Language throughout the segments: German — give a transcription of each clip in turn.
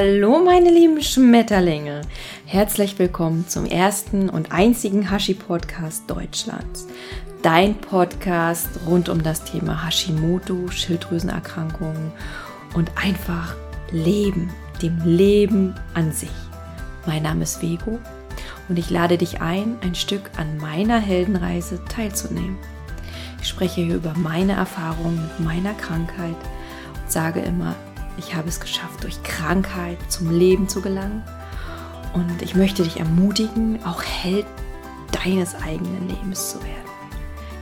Hallo meine lieben Schmetterlinge. Herzlich willkommen zum ersten und einzigen Hashi-Podcast Deutschlands. Dein Podcast rund um das Thema Hashimoto, Schilddrüsenerkrankungen und einfach Leben, dem Leben an sich. Mein Name ist Vego und ich lade dich ein, ein Stück an meiner Heldenreise teilzunehmen. Ich spreche hier über meine Erfahrungen mit meiner Krankheit und sage immer, ich habe es geschafft, durch Krankheit zum Leben zu gelangen. Und ich möchte dich ermutigen, auch Held deines eigenen Lebens zu werden.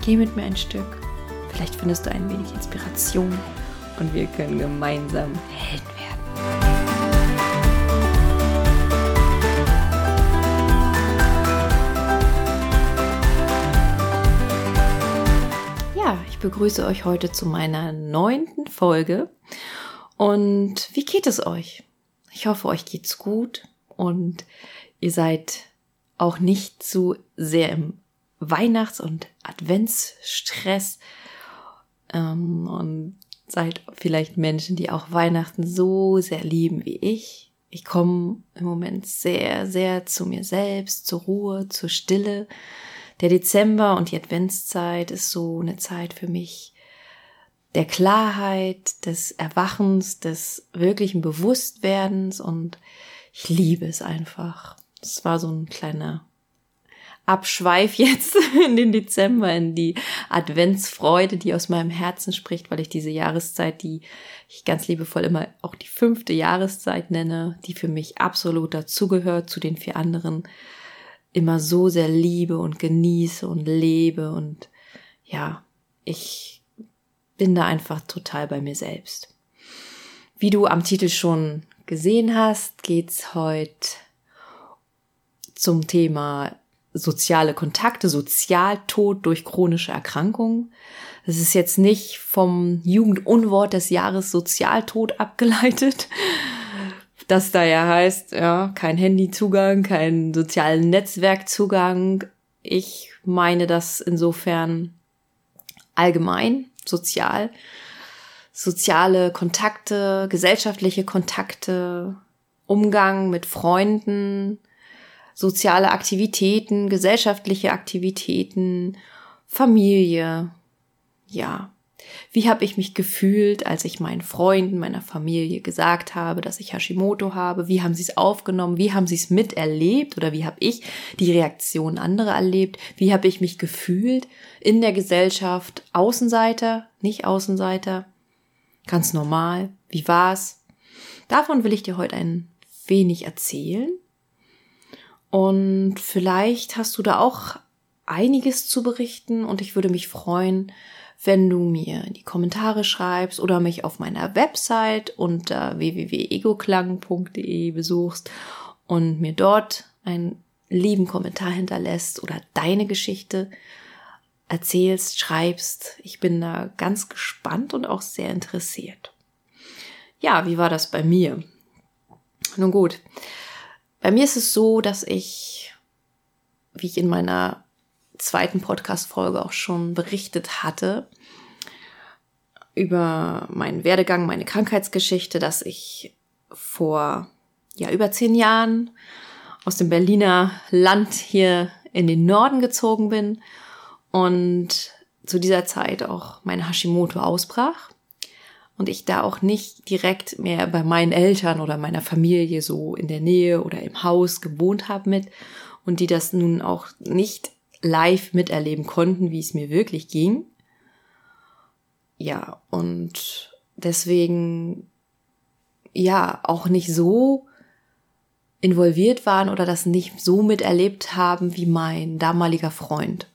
Geh mit mir ein Stück. Vielleicht findest du ein wenig Inspiration und wir können gemeinsam Helden werden. Ja, ich begrüße euch heute zu meiner neunten Folge und wie geht es euch? Ich hoffe, euch geht's gut und ihr seid auch nicht zu sehr im Weihnachts- und Adventsstress ähm, und seid vielleicht Menschen, die auch Weihnachten so sehr lieben wie ich. Ich komme im Moment sehr, sehr zu mir selbst, zur Ruhe, zur Stille. Der Dezember und die Adventszeit ist so eine Zeit für mich, der Klarheit, des Erwachens, des wirklichen Bewusstwerdens und ich liebe es einfach. Es war so ein kleiner Abschweif jetzt in den Dezember, in die Adventsfreude, die aus meinem Herzen spricht, weil ich diese Jahreszeit, die ich ganz liebevoll immer auch die fünfte Jahreszeit nenne, die für mich absolut dazugehört zu den vier anderen, immer so sehr liebe und genieße und lebe und ja, ich bin da einfach total bei mir selbst. Wie du am Titel schon gesehen hast, geht's heute zum Thema soziale Kontakte, Sozialtod durch chronische Erkrankungen. Das ist jetzt nicht vom Jugendunwort des Jahres Sozialtod abgeleitet, das da ja heißt, ja, kein Handyzugang, kein sozialen Netzwerkzugang. Ich meine das insofern allgemein sozial. Soziale Kontakte, gesellschaftliche Kontakte, Umgang mit Freunden, soziale Aktivitäten, gesellschaftliche Aktivitäten, Familie. Ja, wie habe ich mich gefühlt, als ich meinen Freunden, meiner Familie gesagt habe, dass ich Hashimoto habe? Wie haben sie es aufgenommen? Wie haben sie es miterlebt? Oder wie habe ich die Reaktion anderer erlebt? Wie habe ich mich gefühlt in der Gesellschaft? Außenseiter, nicht Außenseiter? Ganz normal. Wie war's? Davon will ich dir heute ein wenig erzählen. Und vielleicht hast du da auch einiges zu berichten und ich würde mich freuen, wenn du mir die Kommentare schreibst oder mich auf meiner Website unter www.egoklang.de besuchst und mir dort einen lieben Kommentar hinterlässt oder deine Geschichte erzählst, schreibst. Ich bin da ganz gespannt und auch sehr interessiert. Ja, wie war das bei mir? Nun gut, bei mir ist es so, dass ich, wie ich in meiner zweiten Podcast-Folge auch schon berichtet hatte, über meinen Werdegang, meine Krankheitsgeschichte, dass ich vor ja über zehn Jahren aus dem Berliner Land hier in den Norden gezogen bin und zu dieser Zeit auch mein Hashimoto ausbrach und ich da auch nicht direkt mehr bei meinen Eltern oder meiner Familie so in der Nähe oder im Haus gewohnt habe mit und die das nun auch nicht live miterleben konnten, wie es mir wirklich ging. Ja, und deswegen ja auch nicht so involviert waren oder das nicht so miterlebt haben wie mein damaliger Freund.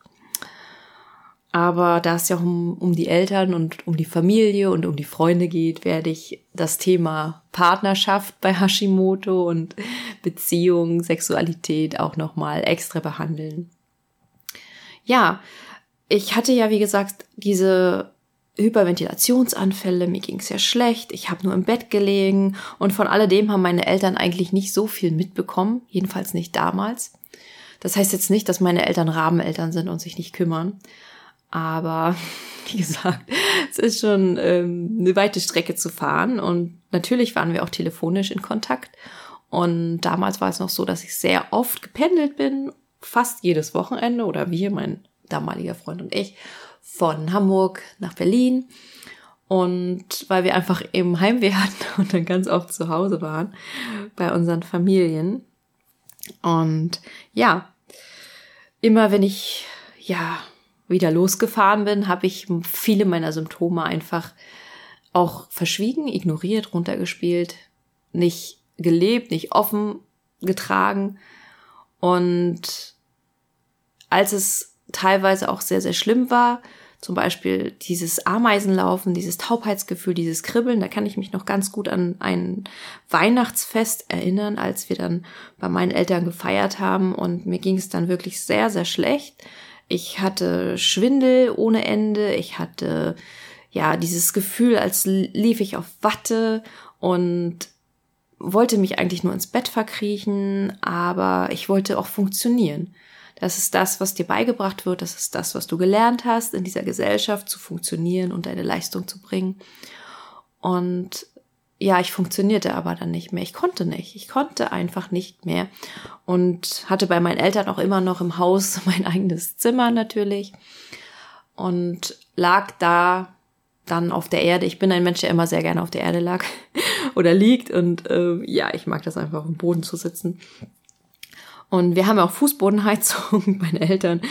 Aber da es ja um, um die Eltern und um die Familie und um die Freunde geht, werde ich das Thema Partnerschaft bei Hashimoto und Beziehung, Sexualität auch nochmal extra behandeln ja, ich hatte ja, wie gesagt, diese Hyperventilationsanfälle, mir ging es ja schlecht, ich habe nur im Bett gelegen und von alledem haben meine Eltern eigentlich nicht so viel mitbekommen, jedenfalls nicht damals. Das heißt jetzt nicht, dass meine Eltern Rabeneltern sind und sich nicht kümmern, aber wie gesagt, es ist schon ähm, eine weite Strecke zu fahren und natürlich waren wir auch telefonisch in Kontakt. Und damals war es noch so, dass ich sehr oft gependelt bin, fast jedes Wochenende oder wir, mein damaliger Freund und ich, von Hamburg nach Berlin. Und weil wir einfach eben Heimweh hatten und dann ganz oft zu Hause waren bei unseren Familien. Und ja, immer wenn ich ja wieder losgefahren bin, habe ich viele meiner Symptome einfach auch verschwiegen, ignoriert, runtergespielt, nicht gelebt, nicht offen getragen. Und als es teilweise auch sehr, sehr schlimm war, zum Beispiel dieses Ameisenlaufen, dieses Taubheitsgefühl, dieses Kribbeln, da kann ich mich noch ganz gut an ein Weihnachtsfest erinnern, als wir dann bei meinen Eltern gefeiert haben und mir ging es dann wirklich sehr, sehr schlecht. Ich hatte Schwindel ohne Ende, ich hatte ja dieses Gefühl, als lief ich auf Watte und wollte mich eigentlich nur ins Bett verkriechen, aber ich wollte auch funktionieren. Das ist das, was dir beigebracht wird. Das ist das, was du gelernt hast, in dieser Gesellschaft zu funktionieren und deine Leistung zu bringen. Und ja, ich funktionierte aber dann nicht mehr. Ich konnte nicht. Ich konnte einfach nicht mehr. Und hatte bei meinen Eltern auch immer noch im Haus mein eigenes Zimmer natürlich. Und lag da dann auf der Erde. Ich bin ein Mensch, der immer sehr gerne auf der Erde lag oder liegt. Und äh, ja, ich mag das einfach auf dem Boden zu sitzen. Und wir haben auch Fußbodenheizung, meine Eltern.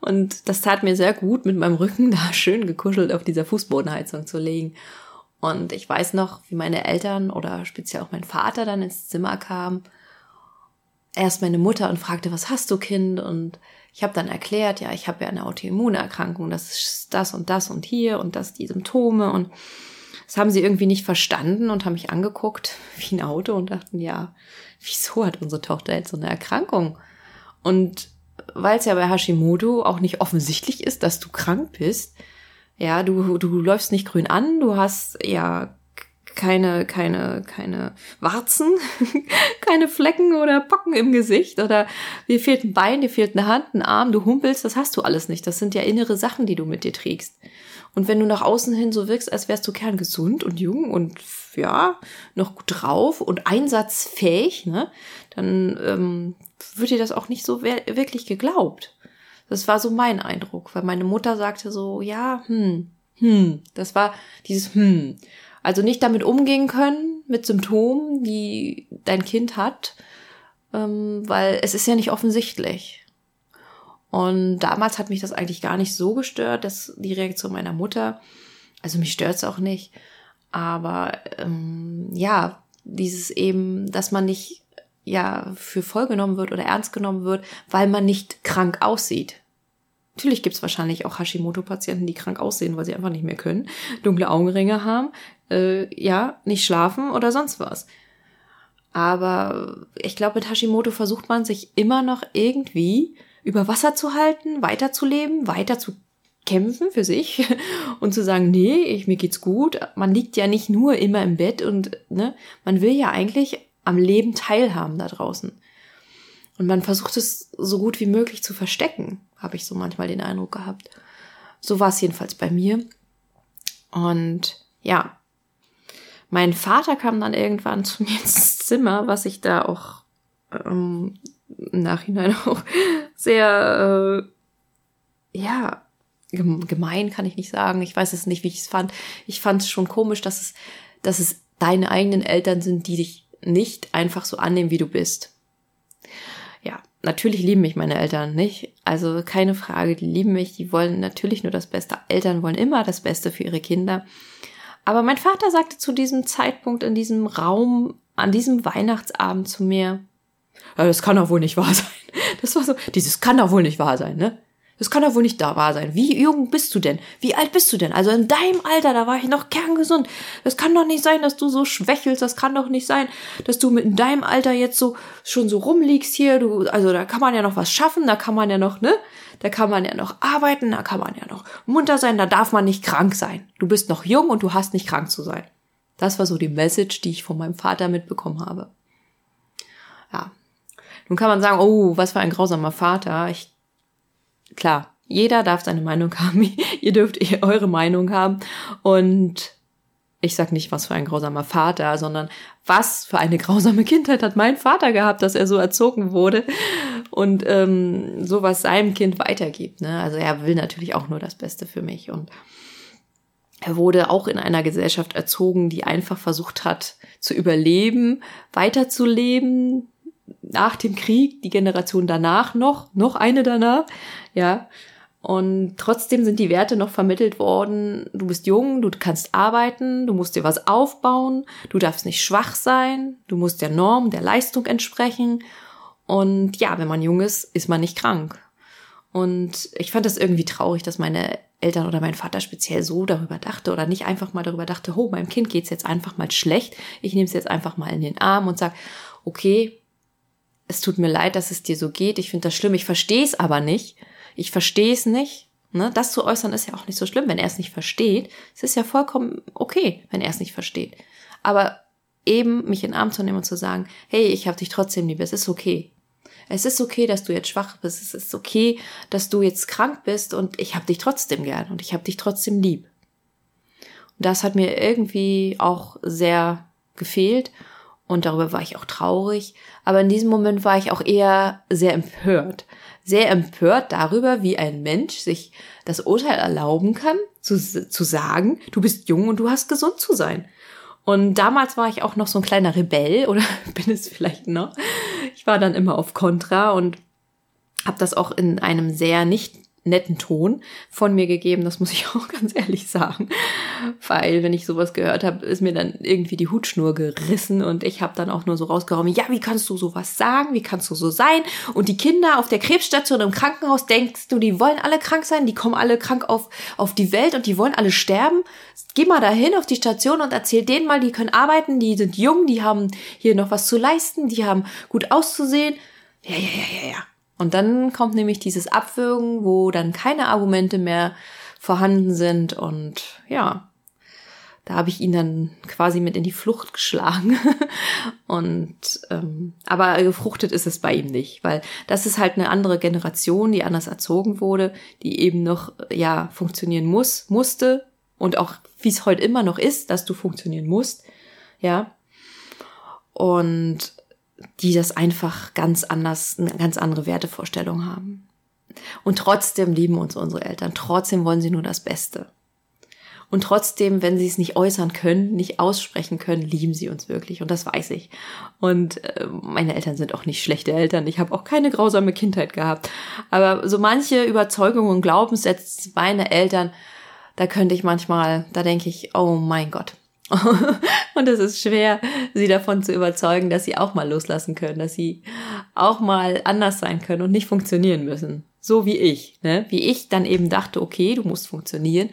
Und das tat mir sehr gut, mit meinem Rücken da schön gekuschelt auf dieser Fußbodenheizung zu legen. Und ich weiß noch, wie meine Eltern oder speziell auch mein Vater dann ins Zimmer kam. Erst meine Mutter und fragte, was hast du, Kind? Und ich habe dann erklärt, ja, ich habe ja eine Autoimmunerkrankung, das ist das und das und hier und das die Symptome. Und das haben sie irgendwie nicht verstanden und haben mich angeguckt wie ein Auto und dachten, ja, wieso hat unsere Tochter jetzt so eine Erkrankung? Und weil es ja bei Hashimoto auch nicht offensichtlich ist, dass du krank bist, ja, du, du läufst nicht grün an, du hast ja keine, keine, keine Warzen, keine Flecken oder Pocken im Gesicht oder dir fehlt ein Bein, dir fehlt eine Hand, ein Arm, du humpelst, das hast du alles nicht. Das sind ja innere Sachen, die du mit dir trägst. Und wenn du nach außen hin so wirkst, als wärst du kerngesund und jung und ja, noch gut drauf und einsatzfähig, ne, dann ähm, wird dir das auch nicht so wirklich geglaubt. Das war so mein Eindruck, weil meine Mutter sagte so, ja, hm, hm, das war dieses hm. Also nicht damit umgehen können mit Symptomen, die dein Kind hat, ähm, weil es ist ja nicht offensichtlich. Und damals hat mich das eigentlich gar nicht so gestört, dass die Reaktion meiner Mutter. Also mich stört es auch nicht. Aber ähm, ja, dieses eben, dass man nicht ja für voll genommen wird oder ernst genommen wird, weil man nicht krank aussieht. Natürlich gibt's wahrscheinlich auch Hashimoto-Patienten, die krank aussehen, weil sie einfach nicht mehr können, dunkle Augenringe haben, äh, ja, nicht schlafen oder sonst was. Aber ich glaube, mit Hashimoto versucht man sich immer noch irgendwie über Wasser zu halten, weiterzuleben, weiter zu kämpfen für sich und zu sagen, nee, ich, mir geht's gut. Man liegt ja nicht nur immer im Bett und ne, man will ja eigentlich am Leben teilhaben da draußen. Und man versucht es so gut wie möglich zu verstecken, habe ich so manchmal den Eindruck gehabt. So war es jedenfalls bei mir. Und ja, mein Vater kam dann irgendwann zu mir ins Zimmer, was ich da auch ähm, im Nachhinein auch sehr, äh, ja, gemein kann ich nicht sagen. Ich weiß es nicht, wie ich es fand. Ich fand es schon komisch, dass es, dass es deine eigenen Eltern sind, die dich nicht einfach so annehmen, wie du bist. Natürlich lieben mich meine Eltern nicht. Also keine Frage, die lieben mich, die wollen natürlich nur das Beste. Eltern wollen immer das Beste für ihre Kinder. Aber mein Vater sagte zu diesem Zeitpunkt in diesem Raum, an diesem Weihnachtsabend zu mir, ja, das kann doch wohl nicht wahr sein. Das war so, dieses kann doch wohl nicht wahr sein, ne? Das kann doch wohl nicht da wahr sein. Wie jung bist du denn? Wie alt bist du denn? Also in deinem Alter, da war ich noch kerngesund. Das kann doch nicht sein, dass du so schwächelst. Das kann doch nicht sein, dass du mit in deinem Alter jetzt so schon so rumliegst hier. Du, also da kann man ja noch was schaffen. Da kann man ja noch, ne? Da kann man ja noch arbeiten. Da kann man ja noch munter sein. Da darf man nicht krank sein. Du bist noch jung und du hast nicht krank zu sein. Das war so die Message, die ich von meinem Vater mitbekommen habe. Ja, nun kann man sagen, oh, was für ein grausamer Vater. Ich, klar, jeder darf seine Meinung haben. Ihr dürft eure Meinung haben. Und ich sag nicht, was für ein grausamer Vater, sondern was für eine grausame Kindheit hat mein Vater gehabt, dass er so erzogen wurde und ähm, sowas seinem Kind weitergibt. Ne? Also er will natürlich auch nur das Beste für mich. Und er wurde auch in einer Gesellschaft erzogen, die einfach versucht hat zu überleben, weiterzuleben nach dem Krieg, die Generation danach noch, noch eine danach, ja. Und trotzdem sind die Werte noch vermittelt worden. Du bist jung, du kannst arbeiten, du musst dir was aufbauen, du darfst nicht schwach sein, du musst der Norm, der Leistung entsprechen. Und ja, wenn man jung ist, ist man nicht krank. Und ich fand das irgendwie traurig, dass meine Eltern oder mein Vater speziell so darüber dachte oder nicht einfach mal darüber dachte, oh, meinem Kind geht's jetzt einfach mal schlecht. Ich nehme es jetzt einfach mal in den Arm und sag, okay, es tut mir leid, dass es dir so geht. Ich finde das schlimm. Ich verstehe es aber nicht ich verstehe es nicht. Ne? Das zu äußern ist ja auch nicht so schlimm, wenn er es nicht versteht. Es ist ja vollkommen okay, wenn er es nicht versteht. Aber eben mich in den Arm zu nehmen und zu sagen, hey, ich habe dich trotzdem lieb, es ist okay. Es ist okay, dass du jetzt schwach bist. Es ist okay, dass du jetzt krank bist und ich habe dich trotzdem gern und ich habe dich trotzdem lieb. Und das hat mir irgendwie auch sehr gefehlt und darüber war ich auch traurig. Aber in diesem Moment war ich auch eher sehr empört, sehr empört darüber, wie ein Mensch sich das Urteil erlauben kann, zu, zu sagen, du bist jung und du hast gesund zu sein. Und damals war ich auch noch so ein kleiner Rebell oder bin es vielleicht noch. Ich war dann immer auf Kontra und habe das auch in einem sehr nicht netten Ton von mir gegeben, das muss ich auch ganz ehrlich sagen, weil wenn ich sowas gehört habe, ist mir dann irgendwie die Hutschnur gerissen und ich habe dann auch nur so rausgehauen, ja, wie kannst du sowas sagen, wie kannst du so sein? Und die Kinder auf der Krebsstation im Krankenhaus, denkst du, die wollen alle krank sein, die kommen alle krank auf, auf die Welt und die wollen alle sterben, geh mal dahin auf die Station und erzähl denen mal, die können arbeiten, die sind jung, die haben hier noch was zu leisten, die haben gut auszusehen, ja, ja, ja, ja, ja. Und dann kommt nämlich dieses Abwürgen, wo dann keine Argumente mehr vorhanden sind und ja, da habe ich ihn dann quasi mit in die Flucht geschlagen. und ähm, aber gefruchtet ist es bei ihm nicht, weil das ist halt eine andere Generation, die anders erzogen wurde, die eben noch ja funktionieren muss, musste und auch wie es heute immer noch ist, dass du funktionieren musst, ja. Und die das einfach ganz anders, eine ganz andere Wertevorstellung haben. Und trotzdem lieben uns unsere Eltern, trotzdem wollen sie nur das Beste. Und trotzdem, wenn sie es nicht äußern können, nicht aussprechen können, lieben sie uns wirklich. Und das weiß ich. Und äh, meine Eltern sind auch nicht schlechte Eltern. Ich habe auch keine grausame Kindheit gehabt. Aber so manche Überzeugungen und Glaubenssätze meiner Eltern, da könnte ich manchmal, da denke ich, oh mein Gott, und es ist schwer, sie davon zu überzeugen, dass sie auch mal loslassen können, dass sie auch mal anders sein können und nicht funktionieren müssen. So wie ich, ne? Wie ich dann eben dachte, okay, du musst funktionieren.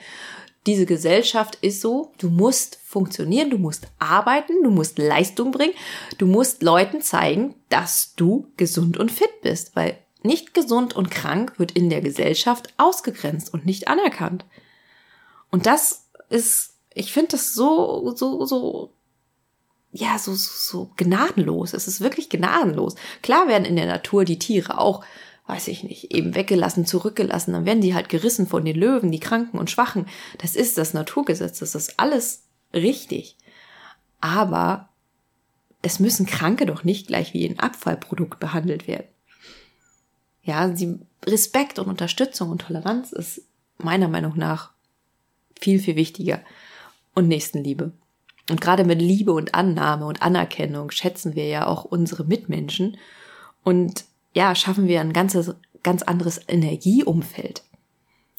Diese Gesellschaft ist so, du musst funktionieren, du musst arbeiten, du musst Leistung bringen, du musst Leuten zeigen, dass du gesund und fit bist, weil nicht gesund und krank wird in der Gesellschaft ausgegrenzt und nicht anerkannt. Und das ist ich finde das so, so, so, ja, so, so, so gnadenlos. Es ist wirklich gnadenlos. Klar werden in der Natur die Tiere auch, weiß ich nicht, eben weggelassen, zurückgelassen. Dann werden die halt gerissen von den Löwen, die Kranken und Schwachen. Das ist das Naturgesetz. Das ist alles richtig. Aber es müssen Kranke doch nicht gleich wie ein Abfallprodukt behandelt werden. Ja, die Respekt und Unterstützung und Toleranz ist meiner Meinung nach viel, viel wichtiger und Nächstenliebe. Und gerade mit Liebe und Annahme und Anerkennung schätzen wir ja auch unsere Mitmenschen und ja, schaffen wir ein ganzes, ganz anderes Energieumfeld.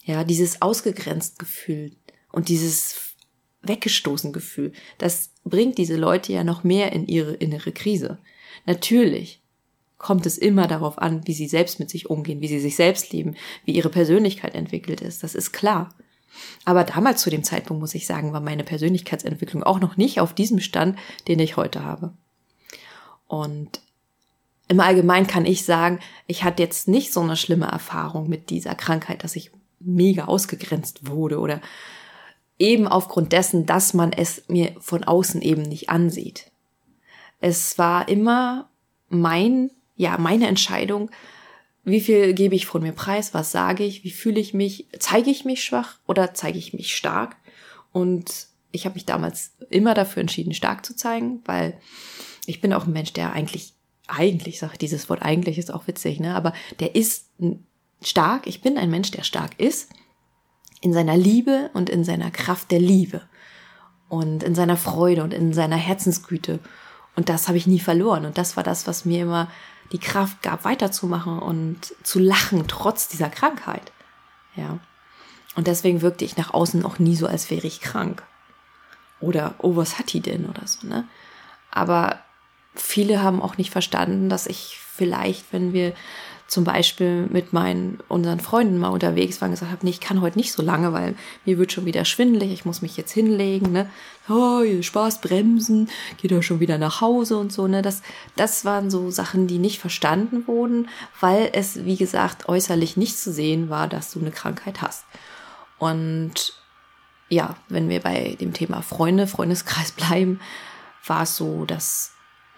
Ja, dieses ausgegrenzt Gefühl und dieses weggestoßen Gefühl, das bringt diese Leute ja noch mehr in ihre innere Krise. Natürlich kommt es immer darauf an, wie sie selbst mit sich umgehen, wie sie sich selbst lieben, wie ihre Persönlichkeit entwickelt ist. Das ist klar. Aber damals zu dem Zeitpunkt, muss ich sagen, war meine Persönlichkeitsentwicklung auch noch nicht auf diesem Stand, den ich heute habe. Und im Allgemeinen kann ich sagen, ich hatte jetzt nicht so eine schlimme Erfahrung mit dieser Krankheit, dass ich mega ausgegrenzt wurde oder eben aufgrund dessen, dass man es mir von außen eben nicht ansieht. Es war immer mein, ja, meine Entscheidung, wie viel gebe ich von mir preis? Was sage ich? Wie fühle ich mich? Zeige ich mich schwach oder zeige ich mich stark? Und ich habe mich damals immer dafür entschieden, stark zu zeigen, weil ich bin auch ein Mensch, der eigentlich, eigentlich, sag dieses Wort eigentlich ist auch witzig, ne? Aber der ist stark. Ich bin ein Mensch, der stark ist in seiner Liebe und in seiner Kraft der Liebe und in seiner Freude und in seiner Herzensgüte. Und das habe ich nie verloren. Und das war das, was mir immer die Kraft gab, weiterzumachen und zu lachen, trotz dieser Krankheit. Ja. Und deswegen wirkte ich nach außen auch nie so, als wäre ich krank. Oder, oh, was hat die denn oder so, ne? Aber viele haben auch nicht verstanden, dass ich vielleicht, wenn wir zum Beispiel mit meinen unseren Freunden mal unterwegs waren, gesagt habe, nee, ich kann heute nicht so lange, weil mir wird schon wieder schwindelig, ich muss mich jetzt hinlegen, ne? Oh, Spaß bremsen, geht doch schon wieder nach Hause und so, ne? Das, das waren so Sachen, die nicht verstanden wurden, weil es, wie gesagt, äußerlich nicht zu sehen war, dass du eine Krankheit hast. Und ja, wenn wir bei dem Thema Freunde, Freundeskreis bleiben, war es so, dass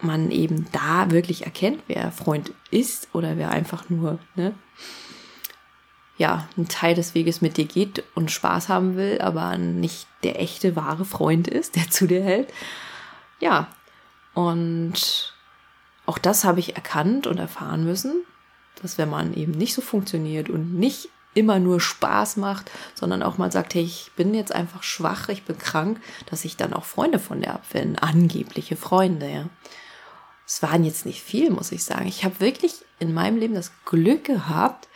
man eben da wirklich erkennt, wer Freund ist oder wer einfach nur, ne, ja, ein Teil des Weges mit dir geht und Spaß haben will, aber nicht der echte, wahre Freund ist, der zu dir hält. Ja, und auch das habe ich erkannt und erfahren müssen, dass wenn man eben nicht so funktioniert und nicht immer nur Spaß macht, sondern auch mal sagt, hey, ich bin jetzt einfach schwach, ich bin krank, dass ich dann auch Freunde von der abwende, angebliche Freunde, ja es waren jetzt nicht viel, muss ich sagen. Ich habe wirklich in meinem Leben das Glück gehabt,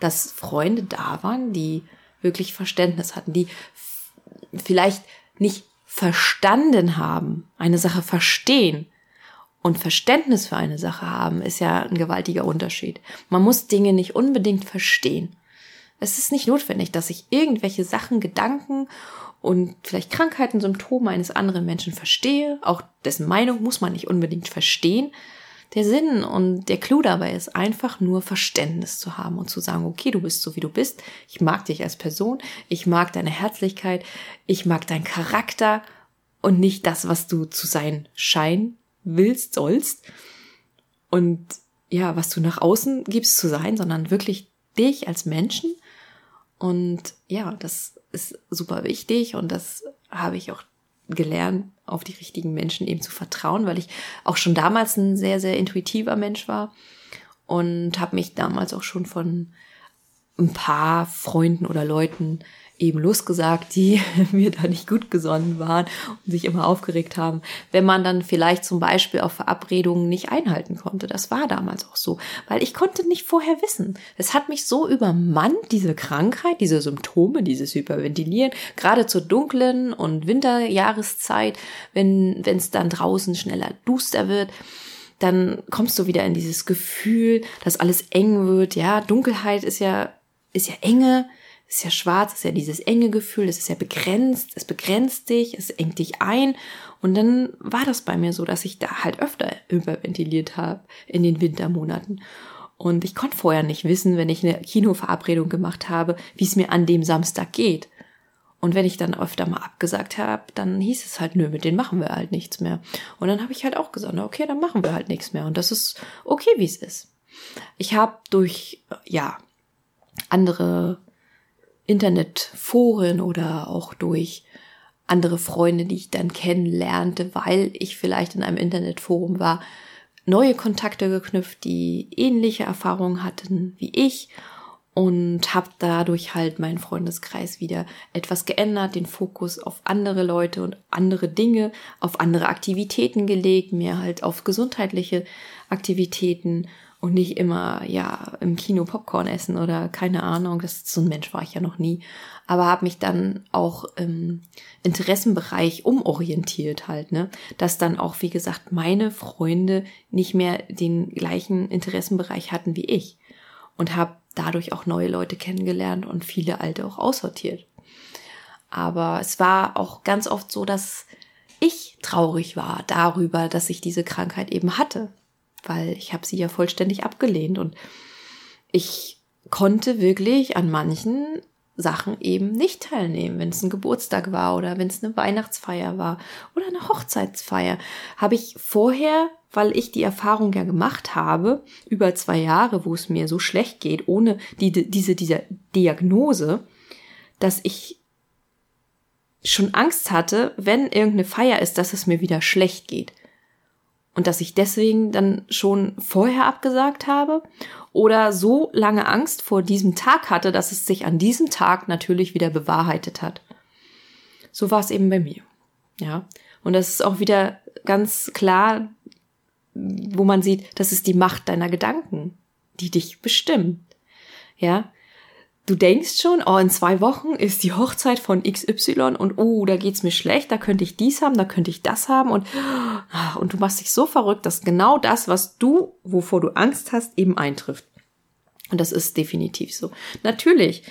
dass Freunde da waren, die wirklich Verständnis hatten, die vielleicht nicht verstanden haben, eine Sache verstehen und Verständnis für eine Sache haben, ist ja ein gewaltiger Unterschied. Man muss Dinge nicht unbedingt verstehen. Es ist nicht notwendig, dass ich irgendwelche Sachen, Gedanken und vielleicht Krankheiten, Symptome eines anderen Menschen verstehe. Auch dessen Meinung muss man nicht unbedingt verstehen. Der Sinn und der Clou dabei ist einfach nur Verständnis zu haben und zu sagen, okay, du bist so wie du bist. Ich mag dich als Person. Ich mag deine Herzlichkeit. Ich mag deinen Charakter und nicht das, was du zu sein scheinen willst, sollst. Und ja, was du nach außen gibst zu sein, sondern wirklich dich als Menschen. Und ja, das ist super wichtig und das habe ich auch gelernt, auf die richtigen Menschen eben zu vertrauen, weil ich auch schon damals ein sehr, sehr intuitiver Mensch war und habe mich damals auch schon von ein paar Freunden oder Leuten eben losgesagt, die mir da nicht gut gesonnen waren und sich immer aufgeregt haben, wenn man dann vielleicht zum Beispiel auf Verabredungen nicht einhalten konnte. Das war damals auch so, weil ich konnte nicht vorher wissen. Es hat mich so übermannt, diese Krankheit, diese Symptome, dieses Hyperventilieren, gerade zur dunklen und Winterjahreszeit, wenn es dann draußen schneller duster wird dann kommst du wieder in dieses Gefühl, dass alles eng wird. Ja, Dunkelheit ist ja, ist ja Enge ist ja schwarz, ist ja dieses enge Gefühl, es ist ja begrenzt, es begrenzt dich, es engt dich ein. Und dann war das bei mir so, dass ich da halt öfter überventiliert habe in den Wintermonaten. Und ich konnte vorher nicht wissen, wenn ich eine Kinoverabredung gemacht habe, wie es mir an dem Samstag geht. Und wenn ich dann öfter mal abgesagt habe, dann hieß es halt, nö, mit denen machen wir halt nichts mehr. Und dann habe ich halt auch gesagt, okay, dann machen wir halt nichts mehr. Und das ist okay, wie es ist. Ich habe durch, ja, andere Internetforen oder auch durch andere Freunde, die ich dann kennenlernte, weil ich vielleicht in einem Internetforum war, neue Kontakte geknüpft, die ähnliche Erfahrungen hatten wie ich und habe dadurch halt meinen Freundeskreis wieder etwas geändert, den Fokus auf andere Leute und andere Dinge, auf andere Aktivitäten gelegt, mehr halt auf gesundheitliche Aktivitäten und nicht immer, ja, im Kino Popcorn essen oder keine Ahnung, das so ein Mensch war ich ja noch nie, aber habe mich dann auch im Interessenbereich umorientiert halt, ne, dass dann auch, wie gesagt, meine Freunde nicht mehr den gleichen Interessenbereich hatten wie ich. Und habe dadurch auch neue Leute kennengelernt und viele alte auch aussortiert. Aber es war auch ganz oft so, dass ich traurig war darüber, dass ich diese Krankheit eben hatte weil ich habe sie ja vollständig abgelehnt und ich konnte wirklich an manchen Sachen eben nicht teilnehmen, wenn es ein Geburtstag war oder wenn es eine Weihnachtsfeier war oder eine Hochzeitsfeier, habe ich vorher, weil ich die Erfahrung ja gemacht habe, über zwei Jahre, wo es mir so schlecht geht, ohne die, diese, diese Diagnose, dass ich schon Angst hatte, wenn irgendeine Feier ist, dass es mir wieder schlecht geht. Und dass ich deswegen dann schon vorher abgesagt habe oder so lange Angst vor diesem Tag hatte, dass es sich an diesem Tag natürlich wieder bewahrheitet hat. So war es eben bei mir. Ja. Und das ist auch wieder ganz klar, wo man sieht, das ist die Macht deiner Gedanken, die dich bestimmen. Ja. Du denkst schon, oh, in zwei Wochen ist die Hochzeit von XY und oh, da geht's mir schlecht, da könnte ich dies haben, da könnte ich das haben und, ah, und du machst dich so verrückt, dass genau das, was du, wovor du Angst hast, eben eintrifft. Und das ist definitiv so. Natürlich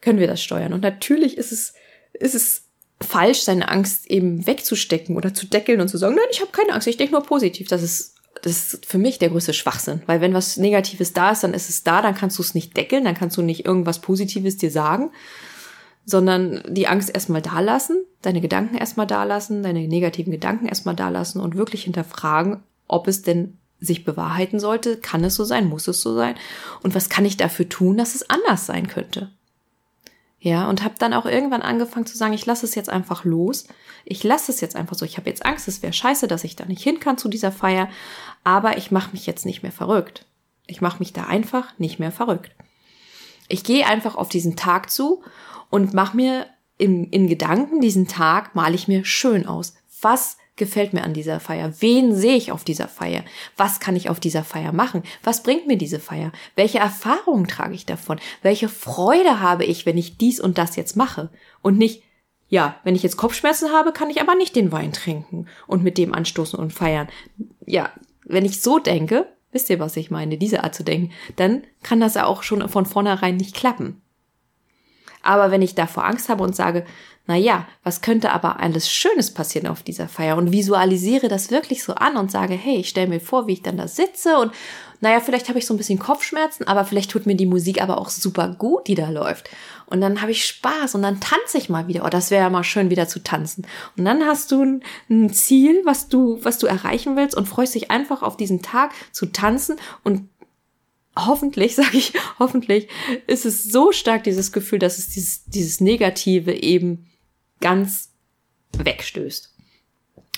können wir das steuern und natürlich ist es, ist es falsch, seine Angst eben wegzustecken oder zu deckeln und zu sagen, nein, ich habe keine Angst, ich denke nur positiv. Das ist, das ist für mich der größte Schwachsinn. Weil wenn was Negatives da ist, dann ist es da, dann kannst du es nicht deckeln, dann kannst du nicht irgendwas Positives dir sagen, sondern die Angst erstmal da lassen, deine Gedanken erstmal da lassen, deine negativen Gedanken erstmal da lassen und wirklich hinterfragen, ob es denn sich bewahrheiten sollte, kann es so sein, muss es so sein und was kann ich dafür tun, dass es anders sein könnte. Ja, und habe dann auch irgendwann angefangen zu sagen, ich lasse es jetzt einfach los. Ich lasse es jetzt einfach so. Ich habe jetzt Angst, es wäre scheiße, dass ich da nicht hin kann zu dieser Feier, aber ich mache mich jetzt nicht mehr verrückt. Ich mache mich da einfach nicht mehr verrückt. Ich gehe einfach auf diesen Tag zu und mache mir in, in Gedanken diesen Tag, male ich mir schön aus. Was gefällt mir an dieser Feier? Wen sehe ich auf dieser Feier? Was kann ich auf dieser Feier machen? Was bringt mir diese Feier? Welche Erfahrungen trage ich davon? Welche Freude habe ich, wenn ich dies und das jetzt mache? Und nicht, ja, wenn ich jetzt Kopfschmerzen habe, kann ich aber nicht den Wein trinken und mit dem anstoßen und feiern. Ja, wenn ich so denke, wisst ihr, was ich meine, diese Art zu denken, dann kann das ja auch schon von vornherein nicht klappen. Aber wenn ich davor Angst habe und sage, na ja, was könnte aber alles Schönes passieren auf dieser Feier und visualisiere das wirklich so an und sage, hey, ich stelle mir vor, wie ich dann da sitze und naja, vielleicht habe ich so ein bisschen Kopfschmerzen, aber vielleicht tut mir die Musik aber auch super gut, die da läuft. Und dann habe ich Spaß und dann tanze ich mal wieder. Oh, das wäre ja mal schön, wieder zu tanzen. Und dann hast du ein, Ziel, was du, was du erreichen willst und freust dich einfach auf diesen Tag zu tanzen und hoffentlich, sage ich, hoffentlich ist es so stark dieses Gefühl, dass es dieses, dieses Negative eben ganz wegstößt.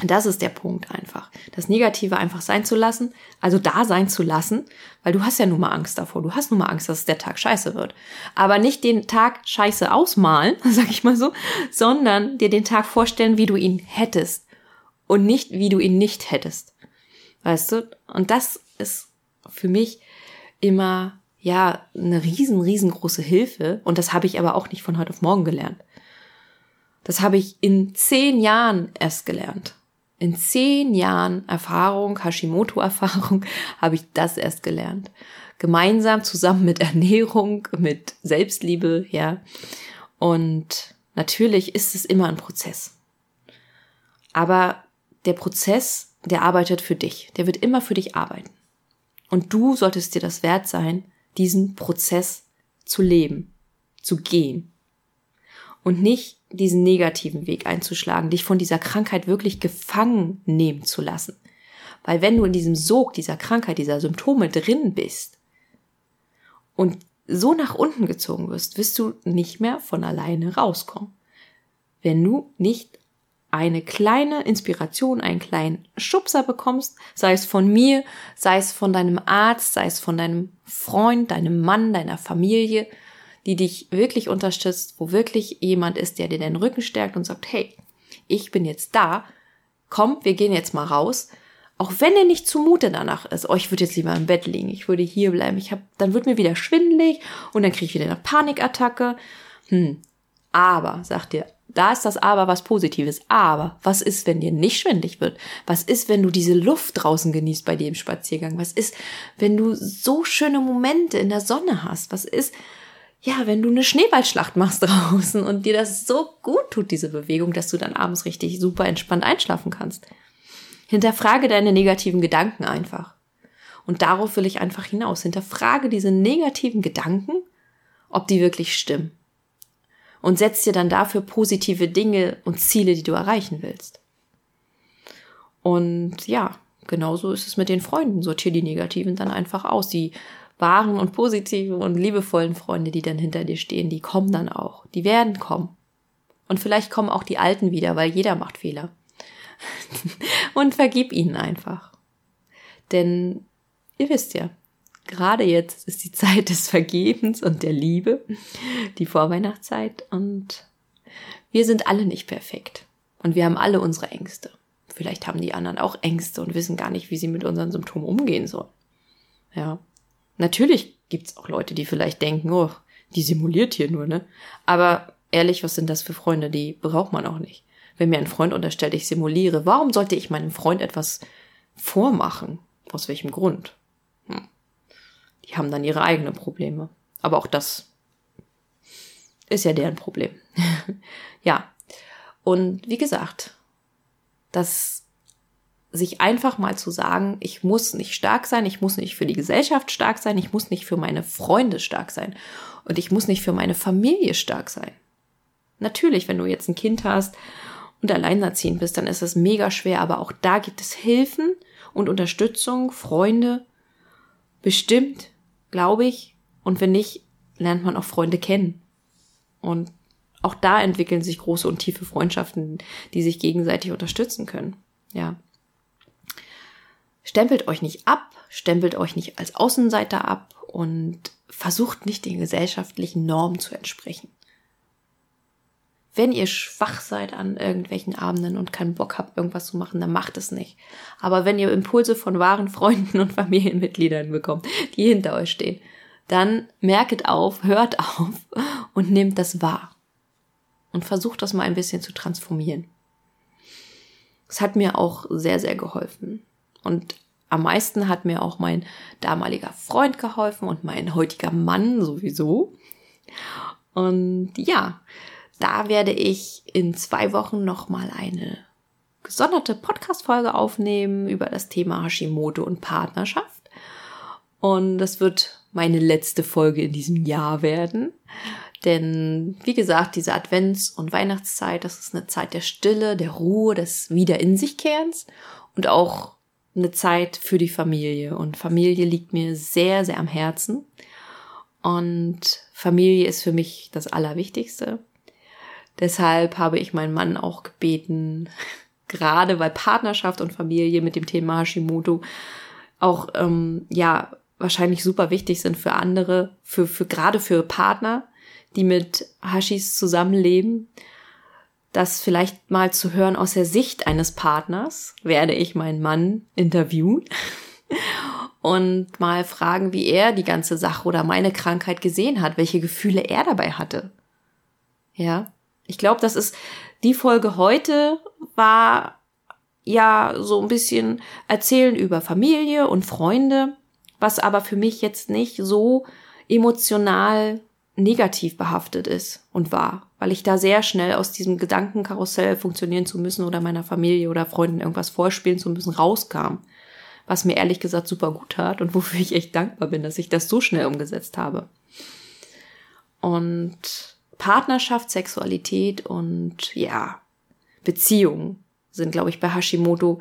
Das ist der Punkt einfach. Das Negative einfach sein zu lassen, also da sein zu lassen, weil du hast ja nun mal Angst davor. Du hast nun mal Angst, dass der Tag scheiße wird. Aber nicht den Tag scheiße ausmalen, sag ich mal so, sondern dir den Tag vorstellen, wie du ihn hättest. Und nicht, wie du ihn nicht hättest. Weißt du? Und das ist für mich immer, ja, eine riesen, riesengroße Hilfe. Und das habe ich aber auch nicht von heute auf morgen gelernt. Das habe ich in zehn Jahren erst gelernt. In zehn Jahren Erfahrung, Hashimoto-Erfahrung, habe ich das erst gelernt. Gemeinsam zusammen mit Ernährung, mit Selbstliebe, ja. Und natürlich ist es immer ein Prozess. Aber der Prozess, der arbeitet für dich. Der wird immer für dich arbeiten. Und du solltest dir das wert sein, diesen Prozess zu leben, zu gehen. Und nicht diesen negativen Weg einzuschlagen, dich von dieser Krankheit wirklich gefangen nehmen zu lassen. Weil wenn du in diesem Sog dieser Krankheit, dieser Symptome drin bist und so nach unten gezogen wirst, wirst du nicht mehr von alleine rauskommen. Wenn du nicht eine kleine Inspiration, einen kleinen Schubser bekommst, sei es von mir, sei es von deinem Arzt, sei es von deinem Freund, deinem Mann, deiner Familie, die dich wirklich unterstützt, wo wirklich jemand ist, der dir den Rücken stärkt und sagt, hey, ich bin jetzt da, komm, wir gehen jetzt mal raus. Auch wenn dir nicht zumute danach ist, oh, ich würde jetzt lieber im Bett liegen, ich würde hier bleiben, ich hab, dann wird mir wieder schwindelig und dann kriege ich wieder eine Panikattacke. Hm. Aber, sagt dir, da ist das Aber was Positives. Aber was ist, wenn dir nicht schwindlig wird? Was ist, wenn du diese Luft draußen genießt bei im Spaziergang? Was ist, wenn du so schöne Momente in der Sonne hast? Was ist, ja, wenn du eine Schneeballschlacht machst draußen und dir das so gut tut, diese Bewegung, dass du dann abends richtig super entspannt einschlafen kannst. Hinterfrage deine negativen Gedanken einfach. Und darauf will ich einfach hinaus. Hinterfrage diese negativen Gedanken, ob die wirklich stimmen. Und setz dir dann dafür positive Dinge und Ziele, die du erreichen willst. Und ja, genauso ist es mit den Freunden. Sortier die negativen dann einfach aus. Die wahren und positiven und liebevollen Freunde, die dann hinter dir stehen, die kommen dann auch. Die werden kommen. Und vielleicht kommen auch die Alten wieder, weil jeder macht Fehler. und vergib ihnen einfach. Denn ihr wisst ja, gerade jetzt ist die Zeit des Vergebens und der Liebe, die Vorweihnachtszeit und wir sind alle nicht perfekt und wir haben alle unsere Ängste. Vielleicht haben die anderen auch Ängste und wissen gar nicht, wie sie mit unseren Symptomen umgehen sollen. Ja. Natürlich gibt's auch Leute, die vielleicht denken, oh, die simuliert hier nur, ne? Aber ehrlich, was sind das für Freunde? Die braucht man auch nicht. Wenn mir ein Freund unterstellt, ich simuliere, warum sollte ich meinem Freund etwas vormachen? Aus welchem Grund? Die haben dann ihre eigenen Probleme. Aber auch das ist ja deren Problem. ja. Und wie gesagt, das sich einfach mal zu sagen, ich muss nicht stark sein, ich muss nicht für die Gesellschaft stark sein, ich muss nicht für meine Freunde stark sein und ich muss nicht für meine Familie stark sein. Natürlich, wenn du jetzt ein Kind hast und alleinerziehend bist, dann ist es mega schwer, aber auch da gibt es Hilfen und Unterstützung, Freunde, bestimmt, glaube ich, und wenn nicht, lernt man auch Freunde kennen. Und auch da entwickeln sich große und tiefe Freundschaften, die sich gegenseitig unterstützen können. Ja. Stempelt euch nicht ab, stempelt euch nicht als Außenseiter ab und versucht nicht den gesellschaftlichen Normen zu entsprechen. Wenn ihr schwach seid an irgendwelchen Abenden und keinen Bock habt, irgendwas zu machen, dann macht es nicht. Aber wenn ihr Impulse von wahren Freunden und Familienmitgliedern bekommt, die hinter euch stehen, dann merket auf, hört auf und nehmt das wahr. Und versucht das mal ein bisschen zu transformieren. Es hat mir auch sehr, sehr geholfen. Und am meisten hat mir auch mein damaliger Freund geholfen und mein heutiger Mann sowieso. Und ja, da werde ich in zwei Wochen nochmal eine gesonderte Podcast-Folge aufnehmen über das Thema Hashimoto und Partnerschaft. Und das wird meine letzte Folge in diesem Jahr werden. Denn, wie gesagt, diese Advents- und Weihnachtszeit, das ist eine Zeit der Stille, der Ruhe, des Wieder in sich Kehrens und auch eine Zeit für die Familie. Und Familie liegt mir sehr, sehr am Herzen. Und Familie ist für mich das Allerwichtigste. Deshalb habe ich meinen Mann auch gebeten, gerade weil Partnerschaft und Familie mit dem Thema Hashimoto auch ähm, ja wahrscheinlich super wichtig sind für andere, für, für gerade für Partner, die mit Hashis zusammenleben, das vielleicht mal zu hören aus der Sicht eines Partners, werde ich meinen Mann interviewen und mal fragen, wie er die ganze Sache oder meine Krankheit gesehen hat, welche Gefühle er dabei hatte. Ja, ich glaube, das ist die Folge heute war ja so ein bisschen erzählen über Familie und Freunde, was aber für mich jetzt nicht so emotional negativ behaftet ist und war, weil ich da sehr schnell aus diesem Gedankenkarussell funktionieren zu müssen oder meiner Familie oder Freunden irgendwas vorspielen zu müssen rauskam, was mir ehrlich gesagt super gut tat und wofür ich echt dankbar bin, dass ich das so schnell umgesetzt habe. Und Partnerschaft, Sexualität und ja, Beziehung sind, glaube ich, bei Hashimoto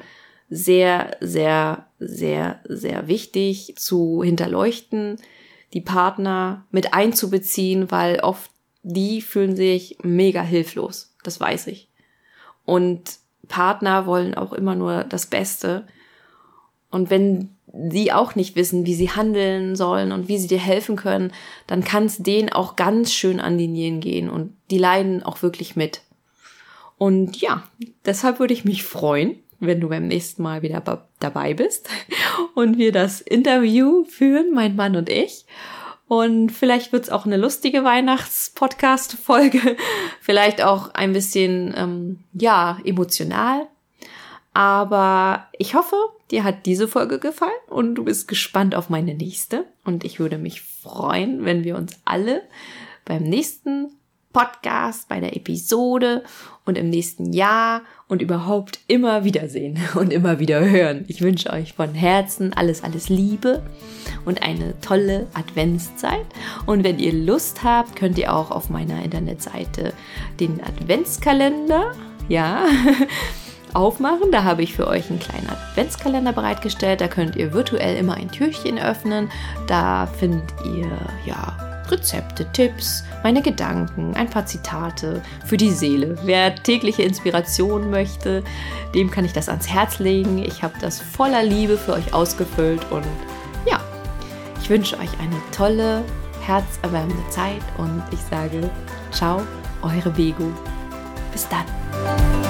sehr, sehr, sehr, sehr wichtig zu hinterleuchten, die Partner mit einzubeziehen, weil oft die fühlen sich mega hilflos. Das weiß ich. Und Partner wollen auch immer nur das Beste. Und wenn sie auch nicht wissen, wie sie handeln sollen und wie sie dir helfen können, dann kann es denen auch ganz schön an die Nieren gehen und die leiden auch wirklich mit. Und ja, deshalb würde ich mich freuen, wenn du beim nächsten Mal wieder dabei bist und wir das Interview führen, mein Mann und ich. Und vielleicht wird's auch eine lustige Weihnachts-Podcast-Folge, vielleicht auch ein bisschen, ähm, ja, emotional. Aber ich hoffe, dir hat diese Folge gefallen und du bist gespannt auf meine nächste. Und ich würde mich freuen, wenn wir uns alle beim nächsten Podcast, bei der Episode und im nächsten Jahr und überhaupt immer wiedersehen und immer wieder hören. Ich wünsche euch von Herzen alles, alles Liebe und eine tolle Adventszeit. Und wenn ihr Lust habt, könnt ihr auch auf meiner Internetseite den Adventskalender, ja, aufmachen. Da habe ich für euch einen kleinen Adventskalender bereitgestellt. Da könnt ihr virtuell immer ein Türchen öffnen. Da findet ihr ja Rezepte, Tipps, meine Gedanken, ein paar Zitate für die Seele. Wer tägliche Inspiration möchte, dem kann ich das ans Herz legen. Ich habe das voller Liebe für euch ausgefüllt und ja, ich wünsche euch eine tolle, herzerwärmende Zeit und ich sage ciao, eure Bego. Bis dann.